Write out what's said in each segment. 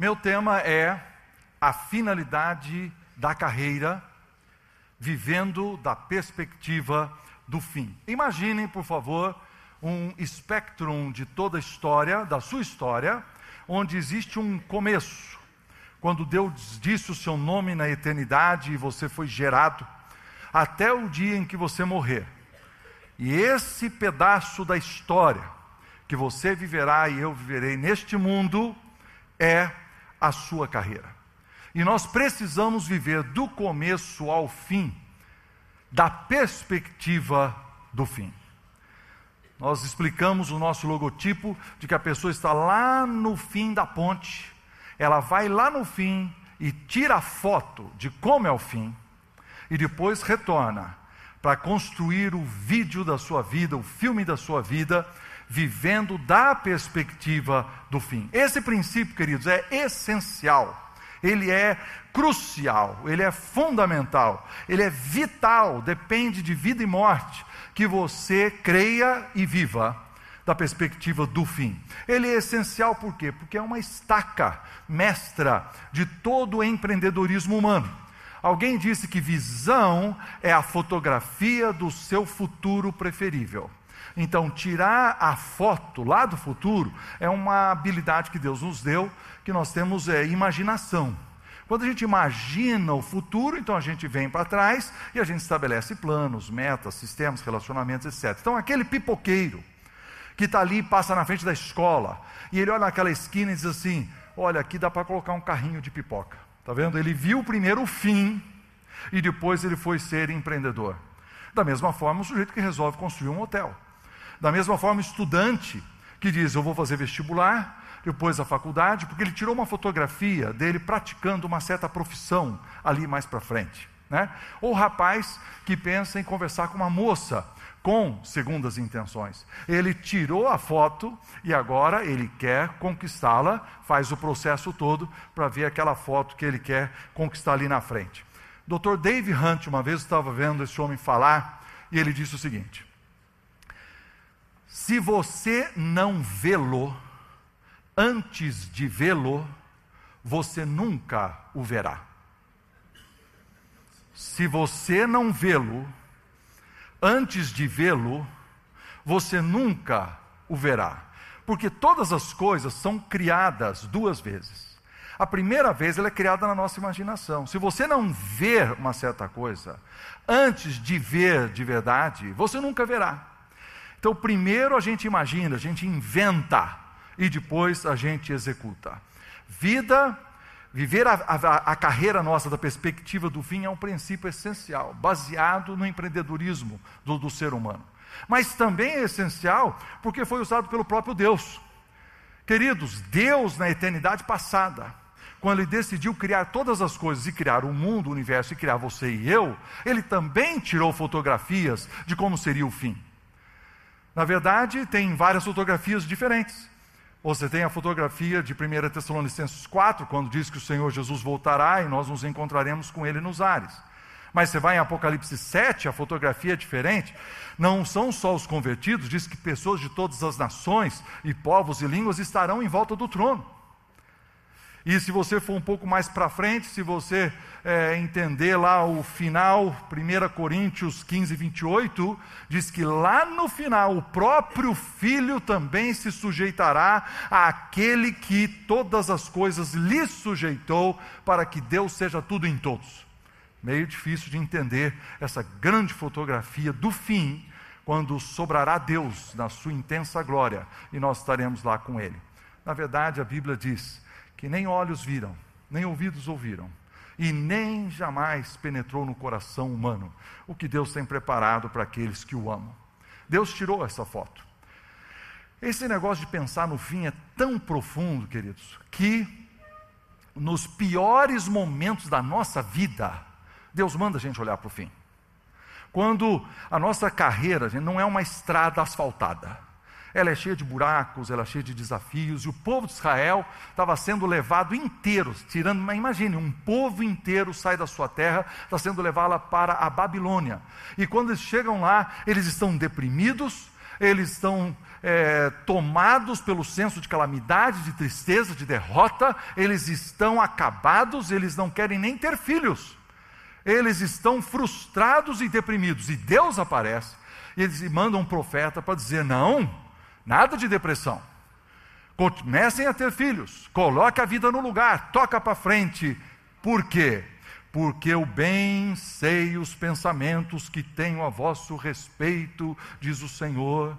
Meu tema é a finalidade da carreira, vivendo da perspectiva do fim. Imaginem, por favor, um espectro de toda a história, da sua história, onde existe um começo. Quando Deus disse o seu nome na eternidade e você foi gerado, até o dia em que você morrer. E esse pedaço da história que você viverá e eu viverei neste mundo é a sua carreira. E nós precisamos viver do começo ao fim, da perspectiva do fim. Nós explicamos o nosso logotipo de que a pessoa está lá no fim da ponte, ela vai lá no fim e tira a foto de como é o fim, e depois retorna para construir o vídeo da sua vida, o filme da sua vida, vivendo da perspectiva do fim. Esse princípio, queridos, é essencial. Ele é crucial, ele é fundamental, ele é vital, depende de vida e morte que você creia e viva da perspectiva do fim. Ele é essencial por quê? Porque é uma estaca mestra de todo o empreendedorismo humano. Alguém disse que visão é a fotografia do seu futuro preferível. Então, tirar a foto lá do futuro é uma habilidade que Deus nos deu, que nós temos é, imaginação. Quando a gente imagina o futuro, então a gente vem para trás e a gente estabelece planos, metas, sistemas, relacionamentos, etc. Então, aquele pipoqueiro que está ali, passa na frente da escola, e ele olha naquela esquina e diz assim: Olha, aqui dá para colocar um carrinho de pipoca. Está vendo? Ele viu primeiro o fim e depois ele foi ser empreendedor. Da mesma forma, o sujeito que resolve construir um hotel. Da mesma forma, o estudante que diz: Eu vou fazer vestibular, depois a faculdade, porque ele tirou uma fotografia dele praticando uma certa profissão ali mais para frente. Né? Ou rapaz que pensa em conversar com uma moça com segundas intenções. Ele tirou a foto e agora ele quer conquistá-la, faz o processo todo para ver aquela foto que ele quer conquistar ali na frente. Dr. Dave Hunt, uma vez estava vendo esse homem falar e ele disse o seguinte: Se você não vê-lo antes de vê-lo, você nunca o verá. Se você não vê-lo antes de vê-lo, você nunca o verá. Porque todas as coisas são criadas duas vezes. A primeira vez ela é criada na nossa imaginação. Se você não ver uma certa coisa antes de ver de verdade, você nunca verá. Então, primeiro a gente imagina, a gente inventa e depois a gente executa. Vida Viver a, a, a, carreira nossa da perspectiva do fim é um princípio essencial, baseado no empreendedorismo do, do ser humano. Mas também é essencial porque foi usado pelo próprio Deus. Queridos, Deus na eternidade passada, quando Ele decidiu criar todas as coisas e criar o mundo, o universo e criar você e eu, Ele também tirou fotografias de como seria o fim. Na verdade, tem várias fotografias diferentes. Você tem a fotografia de 1 Tessalonicenses 4, quando diz que o Senhor Jesus voltará e nós nos encontraremos com Ele nos ares. Mas você vai em Apocalipse 7, a fotografia é diferente. Não são só os convertidos, diz que pessoas de todas as nações e povos e línguas estarão em volta do trono. E se você for um pouco mais para frente, se você é, entender lá o final, 1 Coríntios 15, 28, diz que lá no final o próprio Filho também se sujeitará àquele que todas as coisas lhe sujeitou, para que Deus seja tudo em todos. Meio difícil de entender essa grande fotografia do fim, quando sobrará Deus na sua intensa glória e nós estaremos lá com Ele. Na verdade, a Bíblia diz que nem olhos viram, nem ouvidos ouviram, e nem jamais penetrou no coração humano o que Deus tem preparado para aqueles que o amam. Deus tirou essa foto. Esse negócio de pensar no fim é tão profundo, queridos, que nos piores momentos da nossa vida, Deus manda a gente olhar para o fim. Quando a nossa carreira gente, não é uma estrada asfaltada, ela é cheia de buracos, ela é cheia de desafios, e o povo de Israel estava sendo levado inteiro, tirando, mas imagine, um povo inteiro sai da sua terra, está sendo levado para a Babilônia. E quando eles chegam lá, eles estão deprimidos, eles estão é, tomados pelo senso de calamidade, de tristeza, de derrota, eles estão acabados, eles não querem nem ter filhos, eles estão frustrados e deprimidos. E Deus aparece e eles mandam um profeta para dizer: não, nada de depressão. Comecem a ter filhos, coloque a vida no lugar, toca para frente. Por quê? Porque eu bem sei os pensamentos que tenho a vosso respeito, diz o Senhor.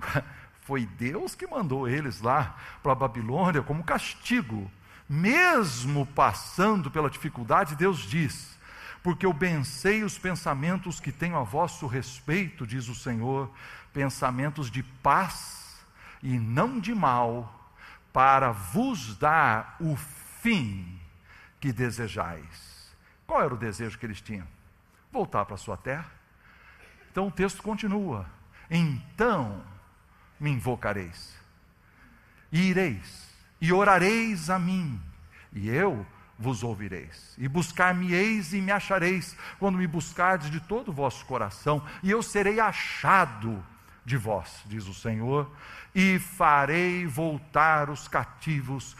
Foi Deus que mandou eles lá para a Babilônia como castigo. Mesmo passando pela dificuldade, Deus diz: Porque eu bem sei os pensamentos que tenho a vosso respeito, diz o Senhor, pensamentos de paz e não de mal, para vos dar o fim que desejais. Qual era o desejo que eles tinham? Voltar para sua terra. Então o texto continua: Então me invocareis, e ireis, e orareis a mim, e eu vos ouvireis, e buscar-me-eis e me achareis, quando me buscardes de todo o vosso coração, e eu serei achado de vós, diz o Senhor, e farei voltar os cativos,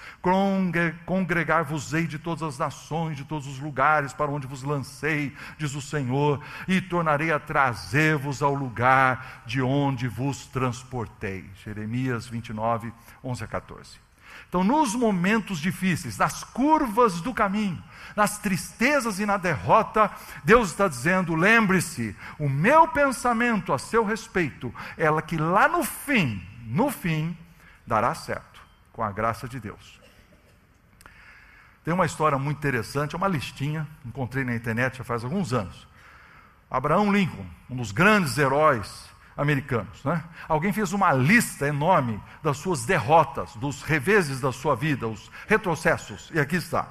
congregar-vos-ei de todas as nações, de todos os lugares para onde vos lancei, diz o Senhor, e tornarei a trazer-vos ao lugar de onde vos transportei. Jeremias 29, 11 a 14. Então, nos momentos difíceis, nas curvas do caminho, nas tristezas e na derrota, Deus está dizendo: lembre-se, o meu pensamento a seu respeito é que lá no fim, no fim, dará certo, com a graça de Deus. Tem uma história muito interessante, é uma listinha, encontrei na internet já faz alguns anos. Abraão Lincoln, um dos grandes heróis americanos. Né? Alguém fez uma lista enorme das suas derrotas, dos reveses da sua vida, os retrocessos, e aqui está.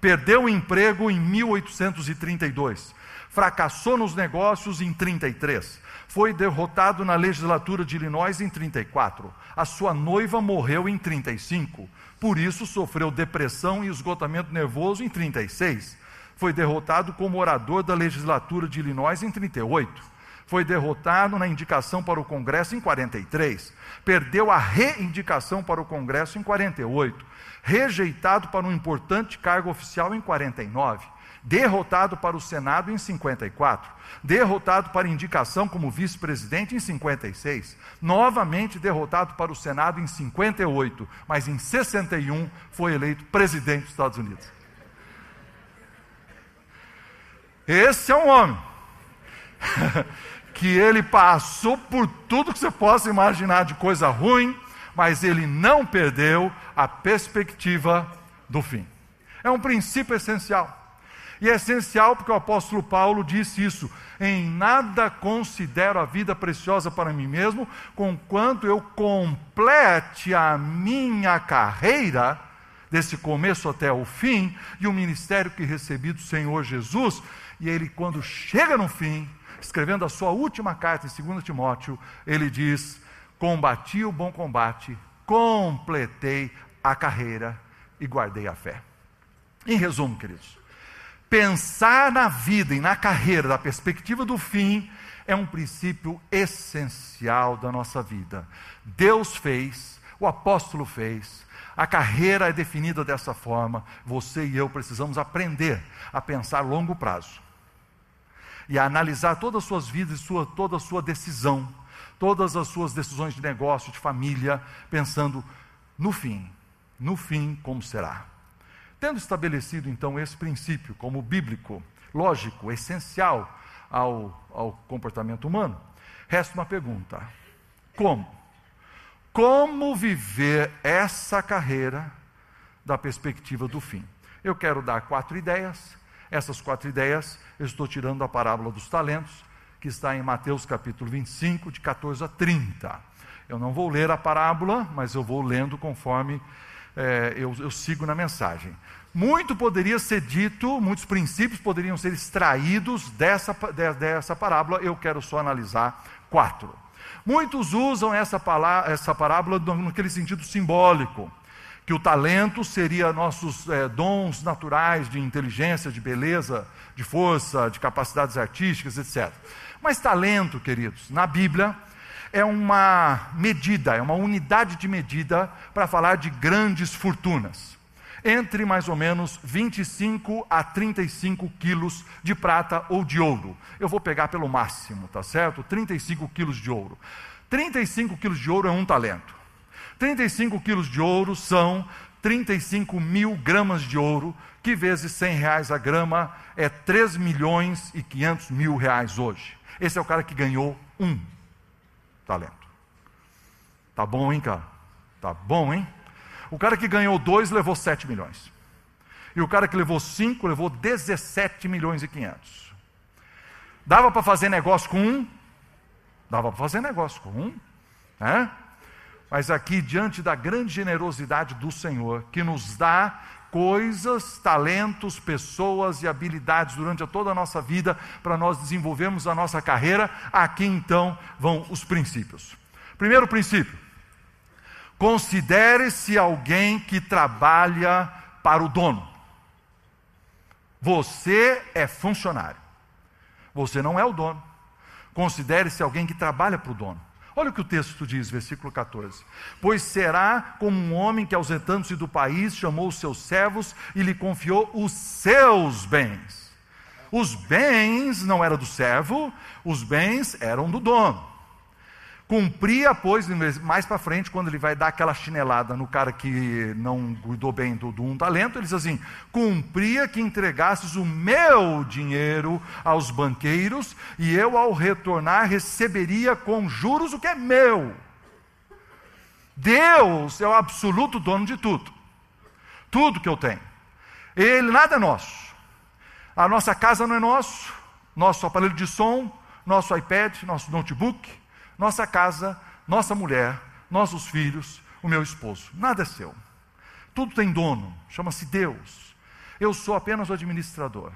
Perdeu o emprego em 1832, fracassou nos negócios em 33, foi derrotado na legislatura de Illinois em 34, a sua noiva morreu em 35, por isso sofreu depressão e esgotamento nervoso em 36. Foi derrotado como orador da legislatura de Illinois em 38 foi derrotado na indicação para o Congresso em 43, perdeu a reindicação para o Congresso em 48, rejeitado para um importante cargo oficial em 49, derrotado para o Senado em 54, derrotado para indicação como vice-presidente em 56, novamente derrotado para o Senado em 58, mas em 61 foi eleito presidente dos Estados Unidos. Esse é um homem que ele passou por tudo que você possa imaginar de coisa ruim, mas ele não perdeu a perspectiva do fim. É um princípio essencial. E é essencial porque o apóstolo Paulo disse isso: em nada considero a vida preciosa para mim mesmo, conquanto eu complete a minha carreira, desse começo até o fim, e o ministério que recebi do Senhor Jesus. E ele, quando chega no fim, escrevendo a sua última carta em 2 Timóteo, ele diz: Combati o bom combate, completei a carreira e guardei a fé. Em resumo, queridos, pensar na vida e na carreira da perspectiva do fim é um princípio essencial da nossa vida. Deus fez, o apóstolo fez, a carreira é definida dessa forma. Você e eu precisamos aprender a pensar a longo prazo e a analisar todas as suas vidas e sua, toda a sua decisão, todas as suas decisões de negócio, de família, pensando no fim, no fim como será. Tendo estabelecido então esse princípio como bíblico, lógico, essencial ao, ao comportamento humano, resta uma pergunta: como? Como viver essa carreira da perspectiva do fim? Eu quero dar quatro ideias essas quatro ideias eu estou tirando da parábola dos talentos, que está em Mateus capítulo 25, de 14 a 30. Eu não vou ler a parábola, mas eu vou lendo conforme é, eu, eu sigo na mensagem. Muito poderia ser dito, muitos princípios poderiam ser extraídos dessa, dessa parábola, eu quero só analisar quatro. Muitos usam essa, essa parábola naquele sentido simbólico que o talento seria nossos é, dons naturais de inteligência, de beleza, de força, de capacidades artísticas, etc. Mas talento, queridos, na Bíblia, é uma medida, é uma unidade de medida para falar de grandes fortunas. Entre mais ou menos 25 a 35 quilos de prata ou de ouro. Eu vou pegar pelo máximo, tá certo? 35 quilos de ouro. 35 quilos de ouro é um talento. 35 quilos de ouro são 35 mil gramas de ouro, que vezes 100 reais a grama é 3 milhões e 500 mil reais hoje. Esse é o cara que ganhou um talento. Tá bom, hein, cara? Tá bom, hein? O cara que ganhou dois levou 7 milhões. E o cara que levou cinco levou 17 milhões e 500. Dava para fazer negócio com um? Dava para fazer negócio com um. Né? Mas aqui, diante da grande generosidade do Senhor, que nos dá coisas, talentos, pessoas e habilidades durante toda a nossa vida para nós desenvolvermos a nossa carreira, aqui então vão os princípios. Primeiro princípio: considere-se alguém que trabalha para o dono. Você é funcionário. Você não é o dono. Considere-se alguém que trabalha para o dono. Olha o que o texto diz, versículo 14: Pois será como um homem que, ausentando-se do país, chamou os seus servos e lhe confiou os seus bens. Os bens não eram do servo, os bens eram do dono. Cumpria, pois, mais para frente, quando ele vai dar aquela chinelada no cara que não cuidou bem do, do um talento, ele diz assim: cumpria que entregasses o meu dinheiro aos banqueiros, e eu, ao retornar, receberia com juros o que é meu. Deus é o absoluto dono de tudo, tudo que eu tenho. Ele nada é nosso. A nossa casa não é nosso, nosso aparelho de som, nosso iPad, nosso notebook nossa casa, nossa mulher, nossos filhos, o meu esposo. Nada é seu. Tudo tem dono, chama-se Deus. Eu sou apenas o administrador.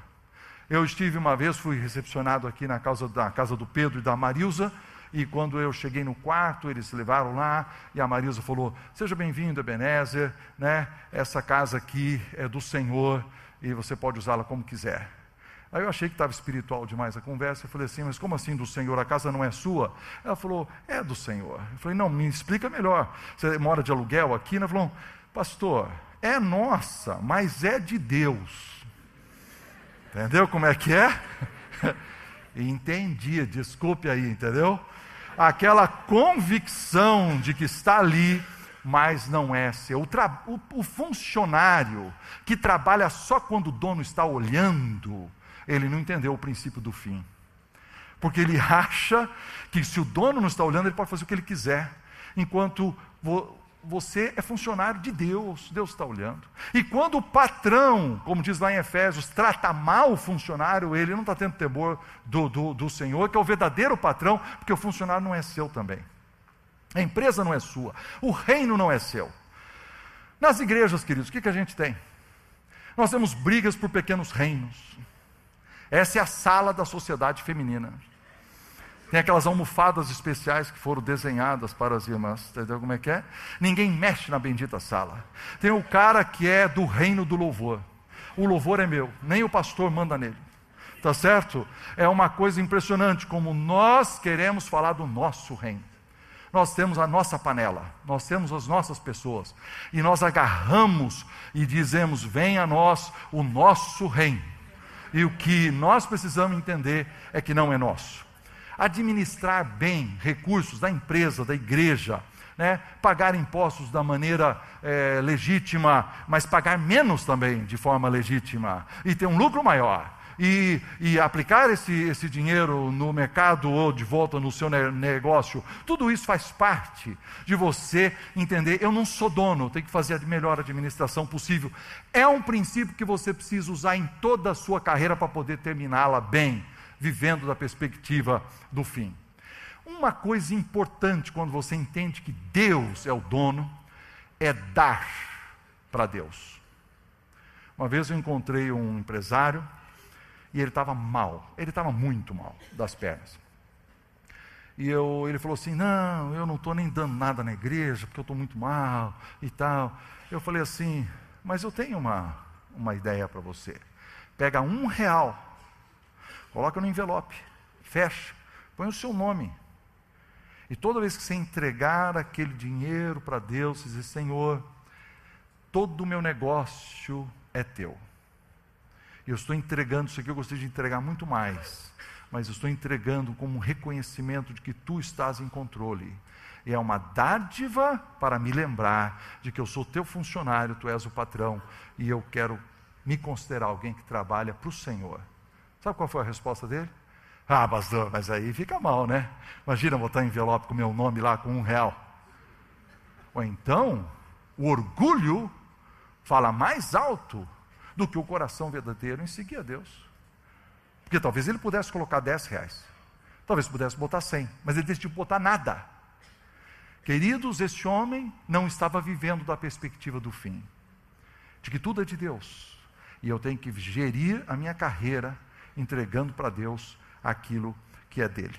Eu estive uma vez, fui recepcionado aqui na casa, da casa do Pedro e da Marilza, e quando eu cheguei no quarto, eles levaram lá, e a Marilza falou: Seja bem-vindo, Ebenezer, né? essa casa aqui é do Senhor, e você pode usá-la como quiser. Aí eu achei que estava espiritual demais a conversa. Eu falei assim, mas como assim do Senhor? A casa não é sua? Ela falou, é do Senhor. Eu falei, não, me explica melhor. Você mora de aluguel aqui? Ela falou, pastor, é nossa, mas é de Deus. Entendeu como é que é? Entendi, desculpe aí, entendeu? Aquela convicção de que está ali, mas não é seu. O, o, o funcionário que trabalha só quando o dono está olhando, ele não entendeu o princípio do fim. Porque ele acha que se o dono não está olhando, ele pode fazer o que ele quiser. Enquanto você é funcionário de Deus, Deus está olhando. E quando o patrão, como diz lá em Efésios, trata mal o funcionário, ele não está tendo temor do, do, do Senhor, que é o verdadeiro patrão, porque o funcionário não é seu também. A empresa não é sua, o reino não é seu. Nas igrejas, queridos, o que, que a gente tem? Nós temos brigas por pequenos reinos. Essa é a sala da sociedade feminina. Tem aquelas almofadas especiais que foram desenhadas para as irmãs, entendeu como é que é? Ninguém mexe na bendita sala. Tem o cara que é do reino do louvor. O louvor é meu, nem o pastor manda nele. Tá certo? É uma coisa impressionante como nós queremos falar do nosso reino. Nós temos a nossa panela, nós temos as nossas pessoas, e nós agarramos e dizemos: venha a nós o nosso reino e o que nós precisamos entender é que não é nosso. Administrar bem recursos da empresa, da igreja, né? pagar impostos da maneira é, legítima, mas pagar menos também de forma legítima e ter um lucro maior e, e aplicar esse, esse dinheiro no mercado ou de volta no seu negócio, tudo isso faz parte de você entender: eu não sou dono, tenho que fazer a melhor administração possível. É um princípio que você precisa usar em toda a sua carreira para poder terminá-la bem, vivendo da perspectiva do fim. Uma coisa importante quando você entende que Deus é o dono, é dar para Deus. Uma vez eu encontrei um empresário e ele estava mal, ele estava muito mal das pernas. E eu, ele falou assim: Não, eu não estou nem dando nada na igreja, porque eu estou muito mal e tal. Eu falei assim: Mas eu tenho uma, uma ideia para você. Pega um real, coloca no envelope, fecha, põe o seu nome. E toda vez que você entregar aquele dinheiro para Deus, você dizer: Senhor, todo o meu negócio é teu. Eu estou entregando isso aqui, eu gostaria de entregar muito mais, mas eu estou entregando como um reconhecimento de que tu estás em controle. E é uma dádiva para me lembrar de que eu sou teu funcionário, tu és o patrão, e eu quero me considerar alguém que trabalha para o Senhor. Sabe qual foi a resposta dele? Ah, pastor, mas aí fica mal, né? Imagina botar envelope com meu nome lá com um real. Ou então, o orgulho fala mais alto do que o coração verdadeiro em seguir a Deus. Porque talvez ele pudesse colocar 10 reais, talvez pudesse botar 100, mas ele decidiu botar nada. Queridos, esse homem não estava vivendo da perspectiva do fim, de que tudo é de Deus, e eu tenho que gerir a minha carreira entregando para Deus aquilo que é dele.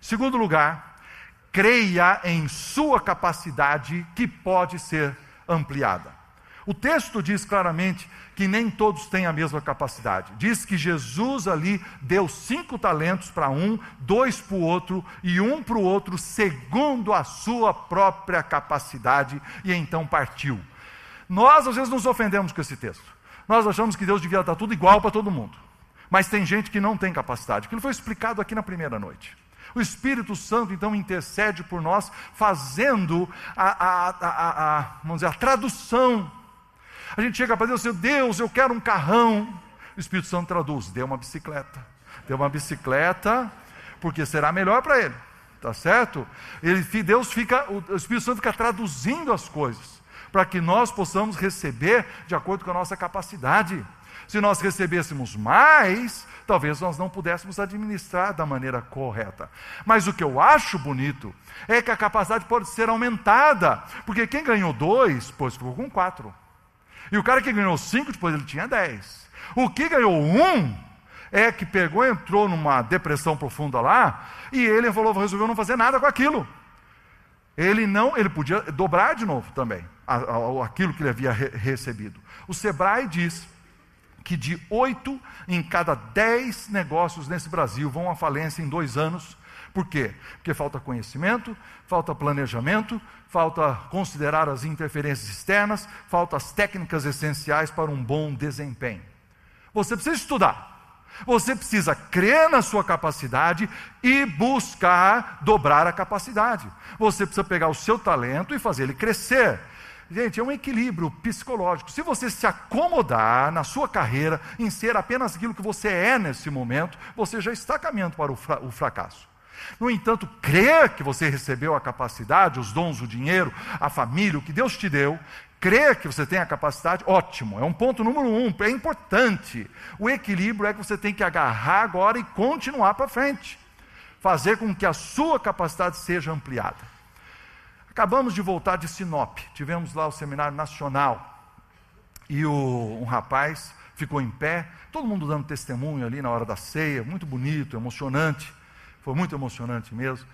Segundo lugar, creia em sua capacidade que pode ser ampliada. O texto diz claramente que nem todos têm a mesma capacidade. Diz que Jesus ali deu cinco talentos para um, dois para o outro e um para o outro, segundo a sua própria capacidade, e então partiu. Nós às vezes nos ofendemos com esse texto. Nós achamos que Deus devia dar tudo igual para todo mundo. Mas tem gente que não tem capacidade. Aquilo foi explicado aqui na primeira noite. O Espírito Santo então intercede por nós, fazendo a, a, a, a vamos dizer, a tradução. A gente chega para Deus e diz: Deus, eu quero um carrão. O Espírito Santo traduz: dê uma bicicleta. Dê uma bicicleta, porque será melhor para ele. Tá certo? Ele, Deus fica, o Espírito Santo fica traduzindo as coisas, para que nós possamos receber de acordo com a nossa capacidade. Se nós recebêssemos mais, talvez nós não pudéssemos administrar da maneira correta. Mas o que eu acho bonito é que a capacidade pode ser aumentada, porque quem ganhou dois, pois ficou com quatro. E o cara que ganhou cinco, depois ele tinha dez. O que ganhou um, é que pegou, entrou numa depressão profunda lá, e ele falou, resolveu não fazer nada com aquilo. Ele não, ele podia dobrar de novo também aquilo que ele havia recebido. O Sebrae diz que de oito em cada dez negócios nesse Brasil vão à falência em dois anos. Por quê? Porque falta conhecimento, falta planejamento, falta considerar as interferências externas, falta as técnicas essenciais para um bom desempenho. Você precisa estudar. Você precisa crer na sua capacidade e buscar dobrar a capacidade. Você precisa pegar o seu talento e fazer ele crescer. Gente, é um equilíbrio psicológico. Se você se acomodar na sua carreira em ser apenas aquilo que você é nesse momento, você já está caminhando para o, fra o fracasso. No entanto, crer que você recebeu a capacidade, os dons, o dinheiro, a família, o que Deus te deu, crer que você tem a capacidade, ótimo, é um ponto número um, é importante. O equilíbrio é que você tem que agarrar agora e continuar para frente, fazer com que a sua capacidade seja ampliada. Acabamos de voltar de Sinop, tivemos lá o seminário nacional e o, um rapaz ficou em pé, todo mundo dando testemunho ali na hora da ceia, muito bonito, emocionante, foi muito emocionante mesmo.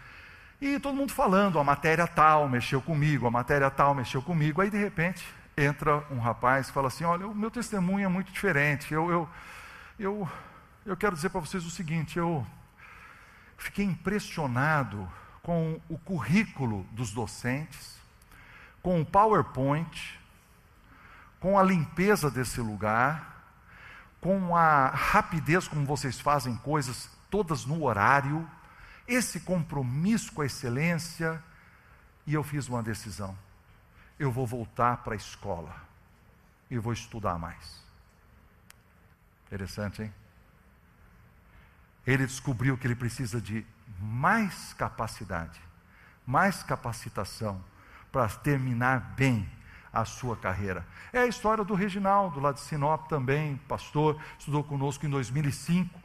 E todo mundo falando, a matéria tal mexeu comigo, a matéria tal mexeu comigo. Aí de repente entra um rapaz e fala assim: Olha, o meu testemunho é muito diferente. Eu, eu, eu, eu quero dizer para vocês o seguinte: eu fiquei impressionado com o currículo dos docentes, com o PowerPoint, com a limpeza desse lugar, com a rapidez como vocês fazem coisas todas no horário, esse compromisso com a excelência, e eu fiz uma decisão. Eu vou voltar para a escola e vou estudar mais. Interessante, hein? Ele descobriu que ele precisa de mais capacidade, mais capacitação para terminar bem a sua carreira. É a história do Reginaldo, lá de Sinop também, pastor, estudou conosco em 2005.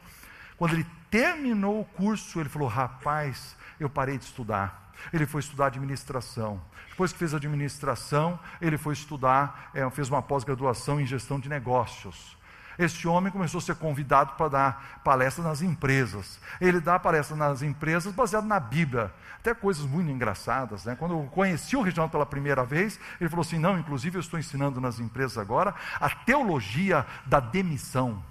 Quando ele terminou o curso, ele falou: Rapaz, eu parei de estudar. Ele foi estudar administração. Depois que fez administração, ele foi estudar, é, fez uma pós-graduação em gestão de negócios. Este homem começou a ser convidado para dar palestras nas empresas. Ele dá palestras nas empresas baseado na Bíblia. Até coisas muito engraçadas. Né? Quando eu conheci o Reginaldo pela primeira vez, ele falou assim: não, inclusive eu estou ensinando nas empresas agora a teologia da demissão.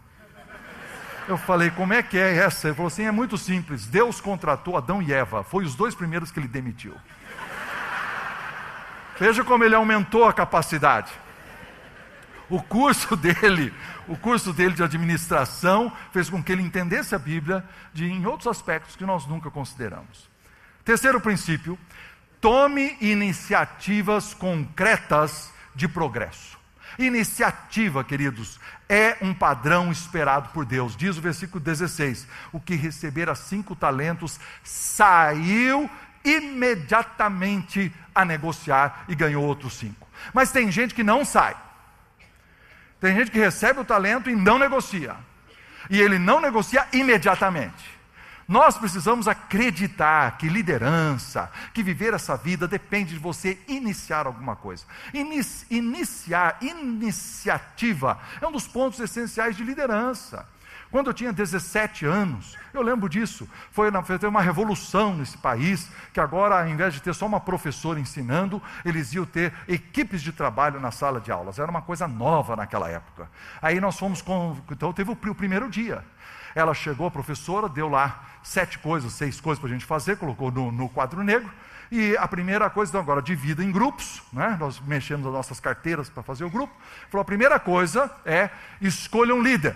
Eu falei, como é que é essa? Ele falou assim: é muito simples. Deus contratou Adão e Eva, foi os dois primeiros que ele demitiu. Veja como ele aumentou a capacidade. O curso dele, o curso dele de administração fez com que ele entendesse a Bíblia de, em outros aspectos que nós nunca consideramos. Terceiro princípio: tome iniciativas concretas de progresso. Iniciativa, queridos, é um padrão esperado por Deus. Diz o versículo 16: O que recebera cinco talentos saiu imediatamente a negociar e ganhou outros cinco. Mas tem gente que não sai. Tem gente que recebe o talento e não negocia. E ele não negocia imediatamente. Nós precisamos acreditar que liderança, que viver essa vida depende de você iniciar alguma coisa. iniciar, iniciativa é um dos pontos essenciais de liderança. Quando eu tinha 17 anos, eu lembro disso, foi uma revolução nesse país, que agora, ao invés de ter só uma professora ensinando, eles iam ter equipes de trabalho na sala de aulas. Era uma coisa nova naquela época. Aí nós fomos com. Então teve o primeiro dia. Ela chegou, a professora, deu lá sete coisas, seis coisas para a gente fazer, colocou no, no quadro negro. E a primeira coisa, então, agora, divida em grupos, né? nós mexemos as nossas carteiras para fazer o grupo. Falou: a primeira coisa é escolha um líder.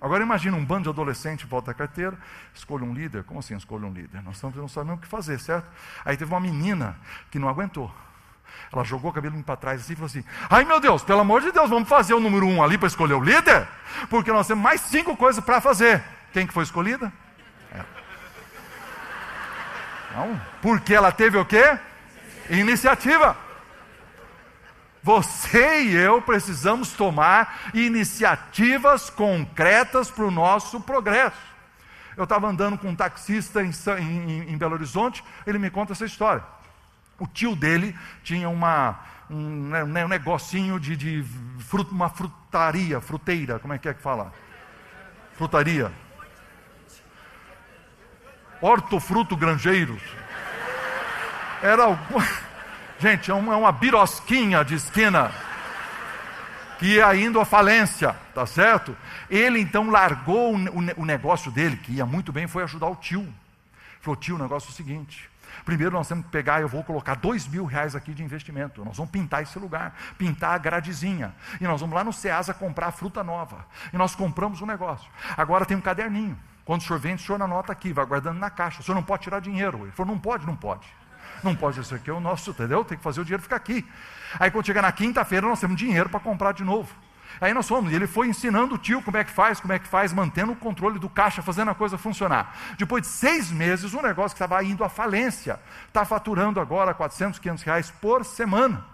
Agora imagina um bando de adolescente volta à carteira, escolha um líder. Como assim escolha um líder? Nós não sabemos o que fazer, certo? Aí teve uma menina que não aguentou. Ela jogou o cabelo para trás assim e falou assim: Ai meu Deus, pelo amor de Deus, vamos fazer o número um ali para escolher o líder? Porque nós temos mais cinco coisas para fazer. Quem que foi escolhida? Ela. Não, porque ela teve o quê? Iniciativa. Você e eu precisamos tomar iniciativas concretas para o nosso progresso. Eu estava andando com um taxista em, em, em Belo Horizonte, ele me conta essa história. O tio dele tinha uma, um, né, um negocinho de, de uma frutaria, fruteira, como é que é que fala? Frutaria. Hortofruto Grangeiros. Era alguma. Gente, é uma, é uma birosquinha de esquina que ia indo à falência, tá certo? Ele então largou o, o, o negócio dele, que ia muito bem, foi ajudar o tio. Falou, tio, o negócio é o seguinte: Primeiro nós temos que pegar, eu vou colocar dois mil reais aqui de investimento. Nós vamos pintar esse lugar, pintar a gradezinha. E nós vamos lá no Ceasa comprar fruta nova. E nós compramos o um negócio. Agora tem um caderninho. Quando o senhor vem, o senhor anota aqui, vai guardando na caixa. O senhor não pode tirar dinheiro. Ele falou, não pode, não pode. Não pode, isso aqui é o nosso, entendeu? Tem que fazer o dinheiro ficar aqui. Aí quando chegar na quinta-feira, nós temos dinheiro para comprar de novo. Aí nós fomos, e ele foi ensinando o tio como é que faz, como é que faz, mantendo o controle do caixa, fazendo a coisa funcionar. Depois de seis meses, o negócio que estava indo à falência, está faturando agora 400, 500 reais por semana.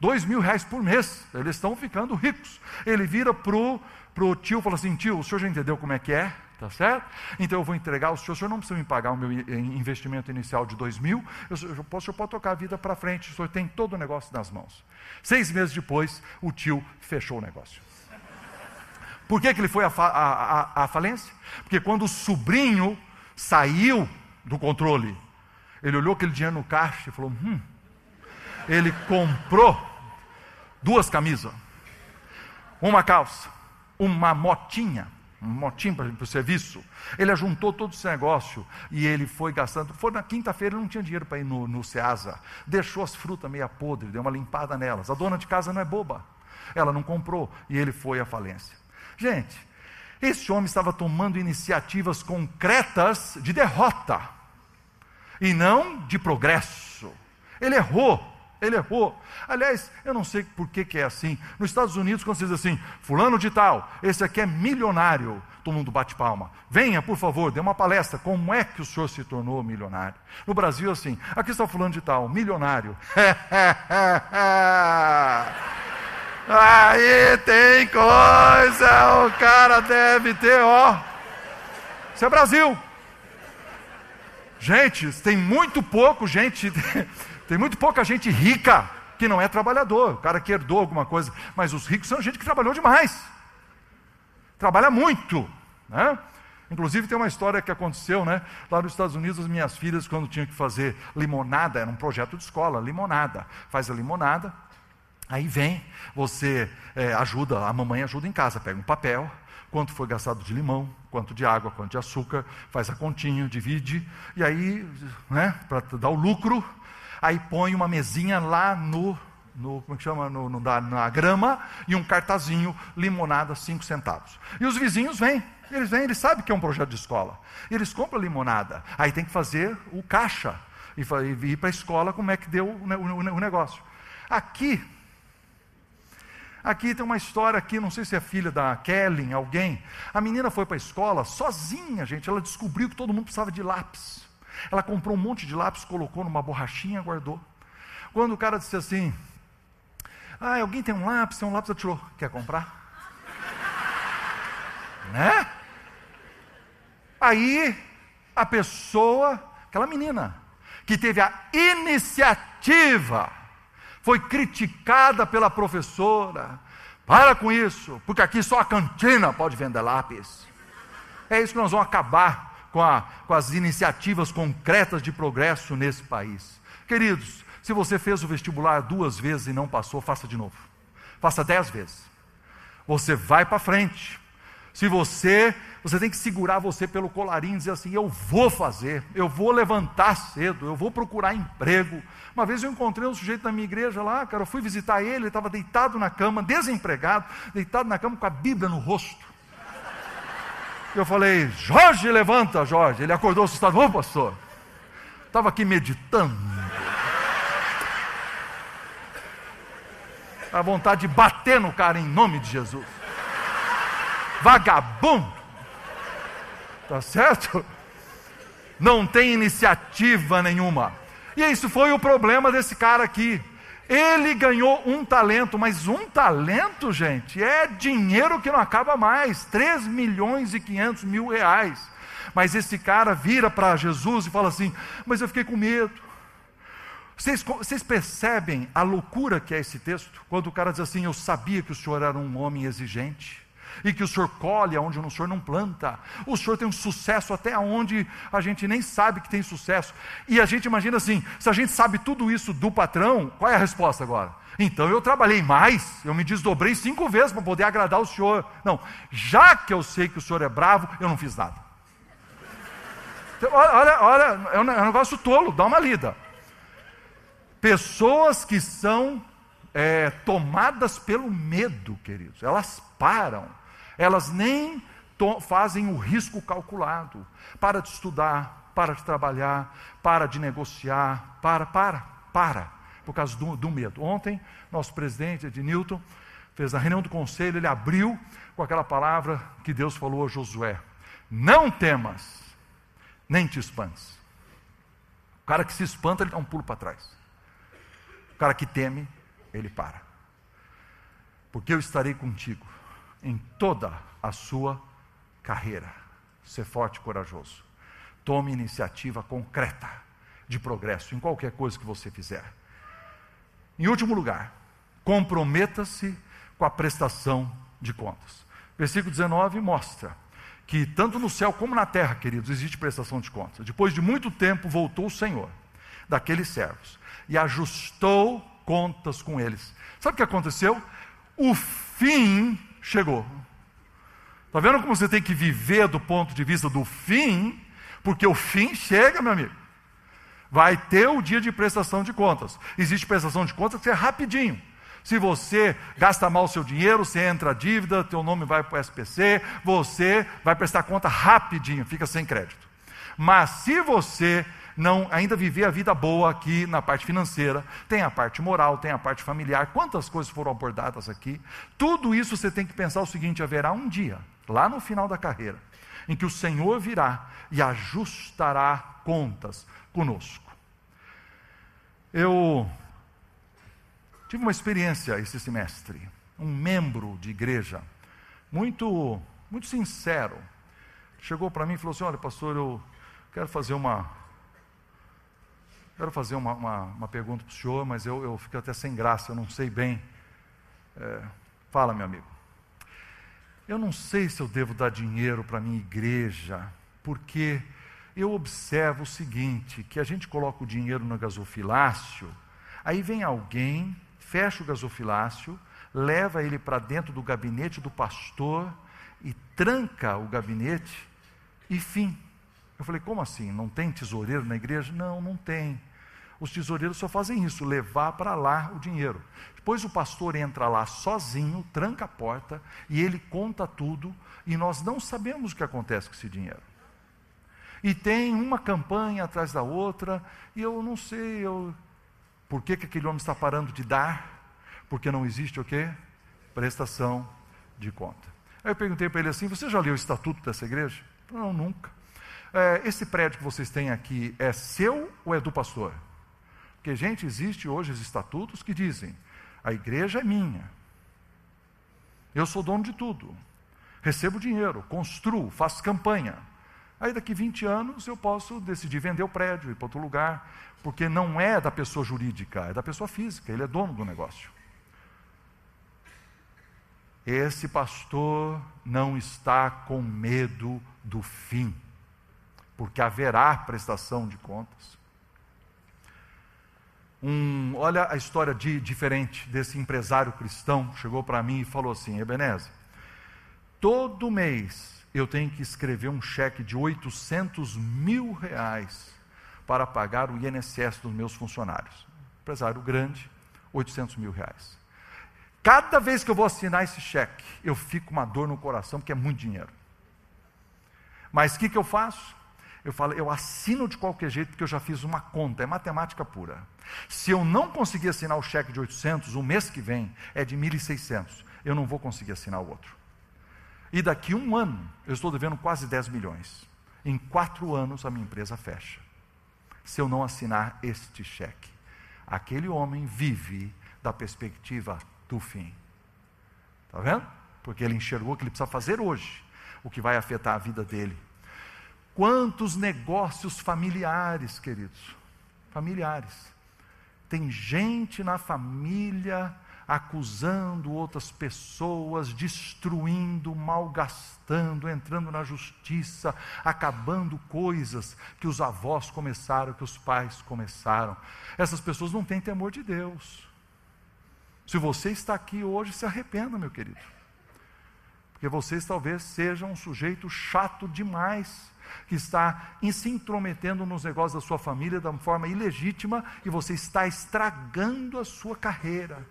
Dois mil reais por mês. Eles estão ficando ricos. Ele vira para o tio e fala assim: tio, o senhor já entendeu como é que é? Tá certo? Então eu vou entregar ao senhor, o senhor não precisa me pagar o meu investimento inicial de dois mil, eu, eu posso, o senhor pode tocar a vida para frente, o senhor tem todo o negócio nas mãos. Seis meses depois, o tio fechou o negócio. Por que, que ele foi à, à falência? Porque quando o sobrinho saiu do controle, ele olhou aquele dinheiro no caixa e falou: hum. Ele comprou duas camisas, uma calça, uma motinha um motim para o serviço. Ele ajuntou todo esse negócio e ele foi gastando. Foi na quinta-feira, não tinha dinheiro para ir no, no Ceasa. Deixou as frutas meia podre, deu uma limpada nelas. A dona de casa não é boba. Ela não comprou e ele foi à falência. Gente, esse homem estava tomando iniciativas concretas de derrota e não de progresso. Ele errou. Ele errou. Aliás, eu não sei por que, que é assim. Nos Estados Unidos, quando você diz assim, fulano de tal, esse aqui é milionário, todo mundo bate palma. Venha, por favor, dê uma palestra. Como é que o senhor se tornou milionário? No Brasil, assim, aqui está fulano de tal, milionário. Aí tem coisa, o cara deve ter, ó. Isso é Brasil. Gente, tem muito pouco gente Tem muito pouca gente rica que não é trabalhador, o cara que herdou alguma coisa, mas os ricos são gente que trabalhou demais, trabalha muito, né? Inclusive tem uma história que aconteceu, né? Lá nos Estados Unidos, as minhas filhas, quando tinham que fazer limonada, era um projeto de escola, limonada. Faz a limonada, aí vem, você é, ajuda, a mamãe ajuda em casa, pega um papel, quanto foi gastado de limão, quanto de água, quanto de açúcar, faz a continha, divide, e aí, né, para dar o lucro, aí põe uma mesinha lá no, no como é chama, no, no, na, na grama, e um cartazinho, limonada, cinco centavos. E os vizinhos vêm, eles vêm, eles sabem que é um projeto de escola. Eles compram limonada, aí tem que fazer o caixa, e, e ir para a escola como é que deu o, o, o negócio. Aqui, Aqui tem uma história aqui, não sei se é filha da Kelly, alguém. A menina foi para a escola sozinha, gente. Ela descobriu que todo mundo precisava de lápis. Ela comprou um monte de lápis, colocou numa borrachinha, guardou. Quando o cara disse assim: Ah, alguém tem um lápis? Tem um lápis? Ela tirou. Quer comprar? né? Aí a pessoa, aquela menina, que teve a iniciativa foi criticada pela professora. Para com isso, porque aqui só a cantina pode vender lápis. É isso que nós vamos acabar com, a, com as iniciativas concretas de progresso nesse país. Queridos, se você fez o vestibular duas vezes e não passou, faça de novo. Faça dez vezes. Você vai para frente. Se você, você tem que segurar você pelo colarinho e dizer assim: eu vou fazer, eu vou levantar cedo, eu vou procurar emprego. Uma vez eu encontrei um sujeito na minha igreja lá, cara, eu fui visitar ele, ele estava deitado na cama, desempregado, deitado na cama com a Bíblia no rosto. Eu falei: Jorge, levanta, Jorge. Ele acordou assustado: Ô pastor, estava aqui meditando. A vontade de bater no cara em nome de Jesus vagabundo. Tá certo? Não tem iniciativa nenhuma. E isso foi o problema desse cara aqui. Ele ganhou um talento, mas um talento, gente, é dinheiro que não acaba mais 3 milhões e 500 mil reais. Mas esse cara vira para Jesus e fala assim: Mas eu fiquei com medo. Vocês, vocês, percebem a loucura que é esse texto? Quando o cara diz assim: Eu sabia que o senhor era um homem exigente e que o Senhor colhe aonde o Senhor não planta. O Senhor tem um sucesso até onde a gente nem sabe que tem sucesso. E a gente imagina assim: se a gente sabe tudo isso do patrão, qual é a resposta agora? Então eu trabalhei mais, eu me desdobrei cinco vezes para poder agradar o Senhor. Não, já que eu sei que o Senhor é bravo, eu não fiz nada. Então, olha, olha, é um negócio tolo, dá uma lida. Pessoas que são é, tomadas pelo medo, queridos, elas param elas nem fazem o risco calculado. Para de estudar, para de trabalhar, para de negociar, para, para, para, por causa do, do medo. Ontem, nosso presidente, Ed Newton, fez a reunião do conselho, ele abriu com aquela palavra que Deus falou a Josué: Não temas, nem te espantes. O cara que se espanta, ele dá um pulo para trás. O cara que teme, ele para. Porque eu estarei contigo em toda a sua carreira. Ser forte e corajoso. Tome iniciativa concreta de progresso em qualquer coisa que você fizer. Em último lugar, comprometa-se com a prestação de contas. Versículo 19 mostra que tanto no céu como na terra, queridos, existe prestação de contas. Depois de muito tempo voltou o Senhor daqueles servos e ajustou contas com eles. Sabe o que aconteceu? O fim chegou. Está vendo como você tem que viver do ponto de vista do fim? Porque o fim chega, meu amigo. Vai ter o dia de prestação de contas. Existe prestação de contas que é rapidinho. Se você gasta mal o seu dinheiro, você entra a dívida, teu nome vai para o SPC, você vai prestar conta rapidinho, fica sem crédito. Mas se você não ainda viver a vida boa aqui na parte financeira, tem a parte moral, tem a parte familiar, quantas coisas foram abordadas aqui. Tudo isso você tem que pensar o seguinte: haverá um dia, lá no final da carreira, em que o Senhor virá e ajustará contas conosco. Eu tive uma experiência esse semestre, um membro de igreja, muito, muito sincero, chegou para mim e falou assim: Olha, pastor, eu quero fazer uma Quero fazer uma, uma, uma pergunta para o senhor, mas eu, eu fico até sem graça, eu não sei bem. É, fala, meu amigo. Eu não sei se eu devo dar dinheiro para minha igreja, porque eu observo o seguinte: que a gente coloca o dinheiro no gasofilácio, aí vem alguém, fecha o gasofilácio, leva ele para dentro do gabinete do pastor e tranca o gabinete e fim. Eu falei, como assim? Não tem tesoureiro na igreja? Não, não tem. Os tesoureiros só fazem isso, levar para lá o dinheiro. Depois o pastor entra lá sozinho, tranca a porta e ele conta tudo e nós não sabemos o que acontece com esse dinheiro. E tem uma campanha atrás da outra e eu não sei eu, por que, que aquele homem está parando de dar, porque não existe o quê? Prestação de conta. Aí eu perguntei para ele assim: Você já leu o estatuto dessa igreja? Não, nunca. É, esse prédio que vocês têm aqui é seu ou é do pastor? Porque, gente, existe hoje os estatutos que dizem: a igreja é minha, eu sou dono de tudo, recebo dinheiro, construo, faço campanha. Aí daqui 20 anos eu posso decidir vender o prédio, ir para outro lugar, porque não é da pessoa jurídica, é da pessoa física, ele é dono do negócio. Esse pastor não está com medo do fim, porque haverá prestação de contas um, olha a história de, diferente desse empresário cristão, chegou para mim e falou assim: Ebenezer, todo mês eu tenho que escrever um cheque de 800 mil reais para pagar o INSS dos meus funcionários. Empresário grande, 800 mil reais. Cada vez que eu vou assinar esse cheque, eu fico com uma dor no coração, porque é muito dinheiro. Mas o que, que eu faço? Eu falo, eu assino de qualquer jeito porque eu já fiz uma conta, é matemática pura. Se eu não conseguir assinar o cheque de 800, o mês que vem é de 1.600, eu não vou conseguir assinar o outro. E daqui um ano, eu estou devendo quase 10 milhões. Em quatro anos, a minha empresa fecha. Se eu não assinar este cheque. Aquele homem vive da perspectiva do fim. Está vendo? Porque ele enxergou que ele precisa fazer hoje o que vai afetar a vida dele Quantos negócios familiares, queridos? Familiares. Tem gente na família acusando outras pessoas, destruindo, malgastando, entrando na justiça, acabando coisas que os avós começaram, que os pais começaram. Essas pessoas não têm temor de Deus. Se você está aqui hoje, se arrependa, meu querido. Porque vocês talvez sejam um sujeito chato demais que está se intrometendo nos negócios da sua família de uma forma ilegítima e você está estragando a sua carreira.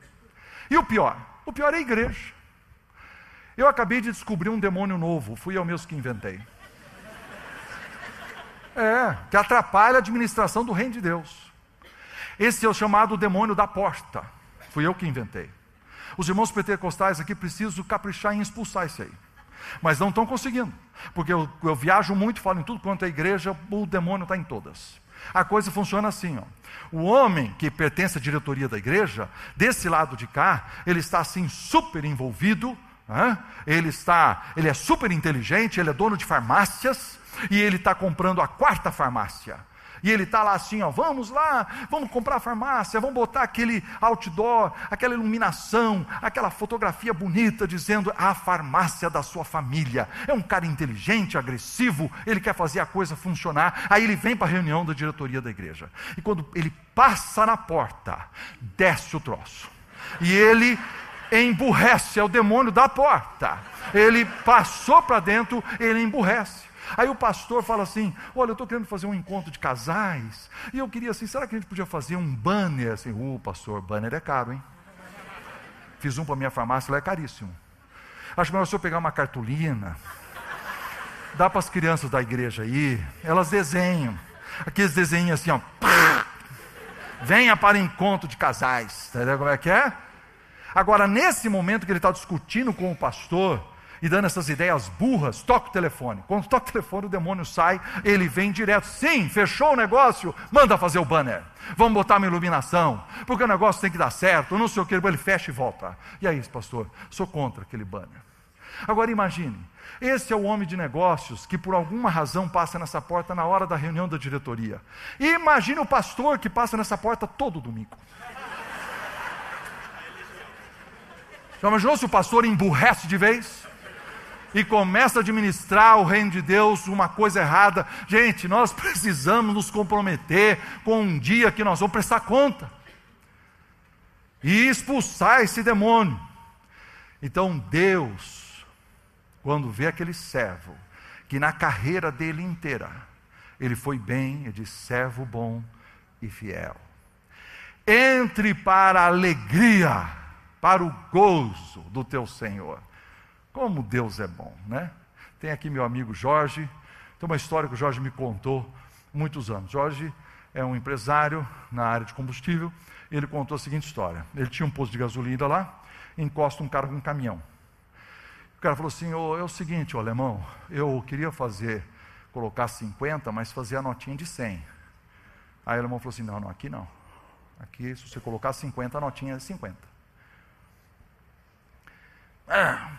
E o pior? O pior é a igreja. Eu acabei de descobrir um demônio novo, fui eu mesmo que inventei. É, que atrapalha a administração do reino de Deus. Esse é o chamado demônio da porta. Fui eu que inventei. Os irmãos pentecostais aqui precisam caprichar em expulsar isso aí. Mas não estão conseguindo. Porque eu, eu, viajo muito, falo em tudo quanto é igreja, o demônio está em todas. A coisa funciona assim, ó. O homem que pertence à diretoria da igreja, desse lado de cá, ele está assim super envolvido, né? ele está, ele é super inteligente, ele é dono de farmácias e ele está comprando a quarta farmácia. E ele está lá assim, ó, vamos lá, vamos comprar a farmácia, vamos botar aquele outdoor, aquela iluminação, aquela fotografia bonita dizendo a farmácia da sua família. É um cara inteligente, agressivo, ele quer fazer a coisa funcionar. Aí ele vem para a reunião da diretoria da igreja. E quando ele passa na porta, desce o troço. E ele emburrece, é o demônio da porta. Ele passou para dentro, ele emburrece. Aí o pastor fala assim: Olha, eu estou querendo fazer um encontro de casais. E eu queria assim: será que a gente podia fazer um banner? Assim, o pastor, banner é caro, hein? Fiz um para minha farmácia, lá é caríssimo. Acho melhor o senhor pegar uma cartolina. Dá para as crianças da igreja aí, elas desenham. Aqueles desenhos assim, ó. Venha para encontro de casais. Entendeu como é que é? Agora, nesse momento que ele está discutindo com o pastor, e dando essas ideias burras, toca o telefone. Quando toca o telefone, o demônio sai, ele vem direto. Sim, fechou o negócio, manda fazer o banner. Vamos botar uma iluminação, porque o negócio tem que dar certo, não sei o que, ele fecha e volta. E aí, pastor, sou contra aquele banner. Agora imagine, esse é o homem de negócios que por alguma razão passa nessa porta na hora da reunião da diretoria. Imagine o pastor que passa nessa porta todo domingo. Já imaginou se o pastor emburrece de vez? E começa a administrar o reino de Deus uma coisa errada. Gente, nós precisamos nos comprometer com um dia que nós vamos prestar conta e expulsar esse demônio. Então Deus quando vê aquele servo, que na carreira dele inteira, ele foi bem, ele diz: servo bom e fiel. Entre para a alegria, para o gozo do teu Senhor. Como Deus é bom, né? Tem aqui meu amigo Jorge, tem uma história que o Jorge me contou muitos anos. Jorge é um empresário na área de combustível, ele contou a seguinte história: ele tinha um posto de gasolina lá, encosta um cara com um caminhão. O cara falou assim: oh, é o seguinte, oh, alemão, eu queria fazer, colocar 50, mas fazer a notinha de 100. Aí o alemão falou assim: não, não, aqui não. Aqui, se você colocar 50, a notinha é 50. Ah,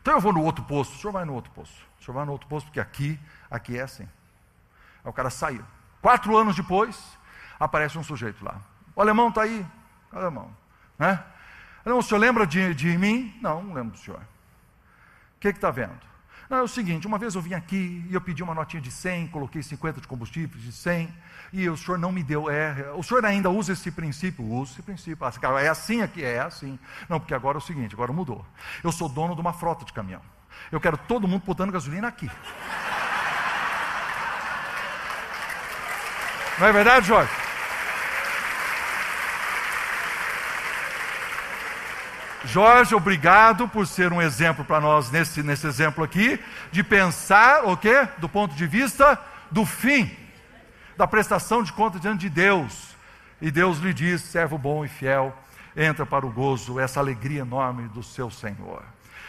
então eu vou no outro posto. O senhor vai no outro posto. O senhor vai no outro posto, porque aqui, aqui é assim. Aí o cara saiu. Quatro anos depois, aparece um sujeito lá. O alemão está aí. O alemão. Né? Alemão, o senhor lembra de, de mim? Não, não lembro do senhor. O que está vendo? Não, é o seguinte, uma vez eu vim aqui e eu pedi uma notinha de 100, coloquei 50 de combustível de 100, e o senhor não me deu. É, o senhor ainda usa esse princípio? Usa esse princípio. Ah, é assim aqui? É assim. Não, porque agora é o seguinte, agora mudou. Eu sou dono de uma frota de caminhão. Eu quero todo mundo botando gasolina aqui. Não é verdade, Jorge? Jorge, obrigado por ser um exemplo para nós nesse, nesse exemplo aqui, de pensar o quê? Do ponto de vista do fim, da prestação de conta diante de Deus. E Deus lhe diz: servo bom e fiel, entra para o gozo, essa alegria enorme do seu Senhor.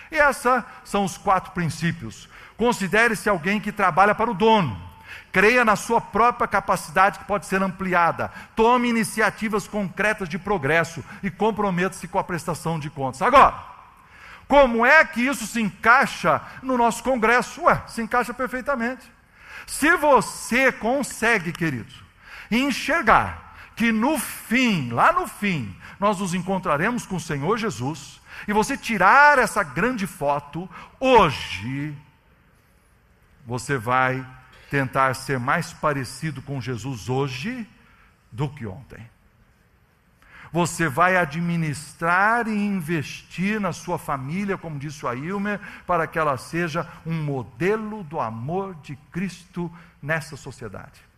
E esses são os quatro princípios. Considere-se alguém que trabalha para o dono Creia na sua própria capacidade que pode ser ampliada. Tome iniciativas concretas de progresso e comprometa-se com a prestação de contas. Agora, como é que isso se encaixa no nosso congresso? Ué, se encaixa perfeitamente. Se você consegue, querido, enxergar que no fim, lá no fim, nós nos encontraremos com o Senhor Jesus, e você tirar essa grande foto, hoje, você vai tentar ser mais parecido com Jesus hoje do que ontem. Você vai administrar e investir na sua família, como disse o Ailmer, para que ela seja um modelo do amor de Cristo nessa sociedade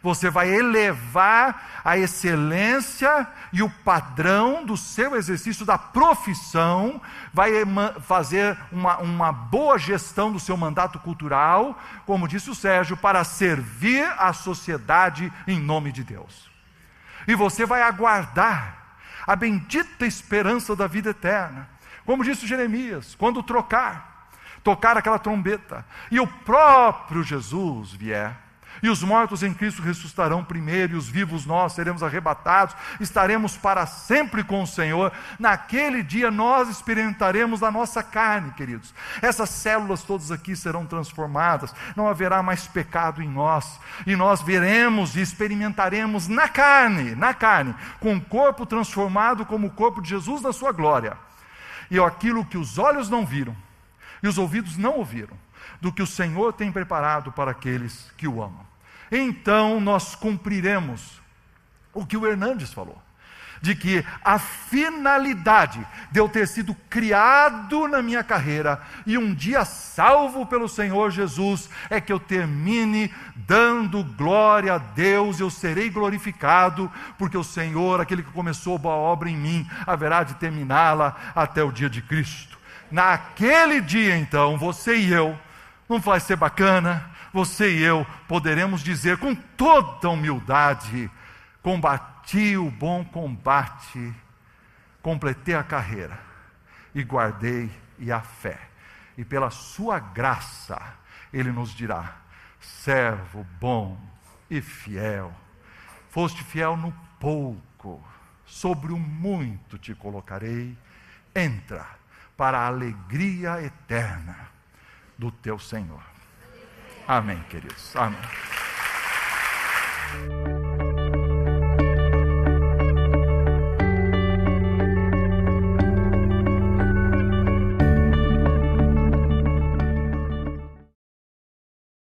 você vai elevar a excelência e o padrão do seu exercício da profissão, vai fazer uma, uma boa gestão do seu mandato cultural, como disse o Sérgio, para servir a sociedade em nome de Deus. E você vai aguardar a bendita esperança da vida eterna. Como disse Jeremias, quando trocar, tocar aquela trombeta, e o próprio Jesus vier, e os mortos em Cristo ressuscitarão primeiro, e os vivos nós seremos arrebatados, estaremos para sempre com o Senhor. Naquele dia nós experimentaremos a nossa carne, queridos. Essas células todas aqui serão transformadas, não haverá mais pecado em nós, e nós veremos e experimentaremos na carne, na carne, com o corpo transformado como o corpo de Jesus na sua glória. E aquilo que os olhos não viram e os ouvidos não ouviram, do que o Senhor tem preparado para aqueles que o amam então nós cumpriremos o que o Hernandes falou. De que a finalidade de eu ter sido criado na minha carreira e um dia salvo pelo Senhor Jesus é que eu termine dando glória a Deus, eu serei glorificado, porque o Senhor, aquele que começou a boa obra em mim, haverá de terminá-la até o dia de Cristo. Naquele dia, então, você e eu, não vai ser bacana, você e eu poderemos dizer com toda humildade: combati o bom combate, completei a carreira e guardei e a fé. E pela sua graça, ele nos dirá: servo bom e fiel. Foste fiel no pouco, sobre o muito te colocarei. Entra para a alegria eterna do teu Senhor. Amém, queridos. Amém.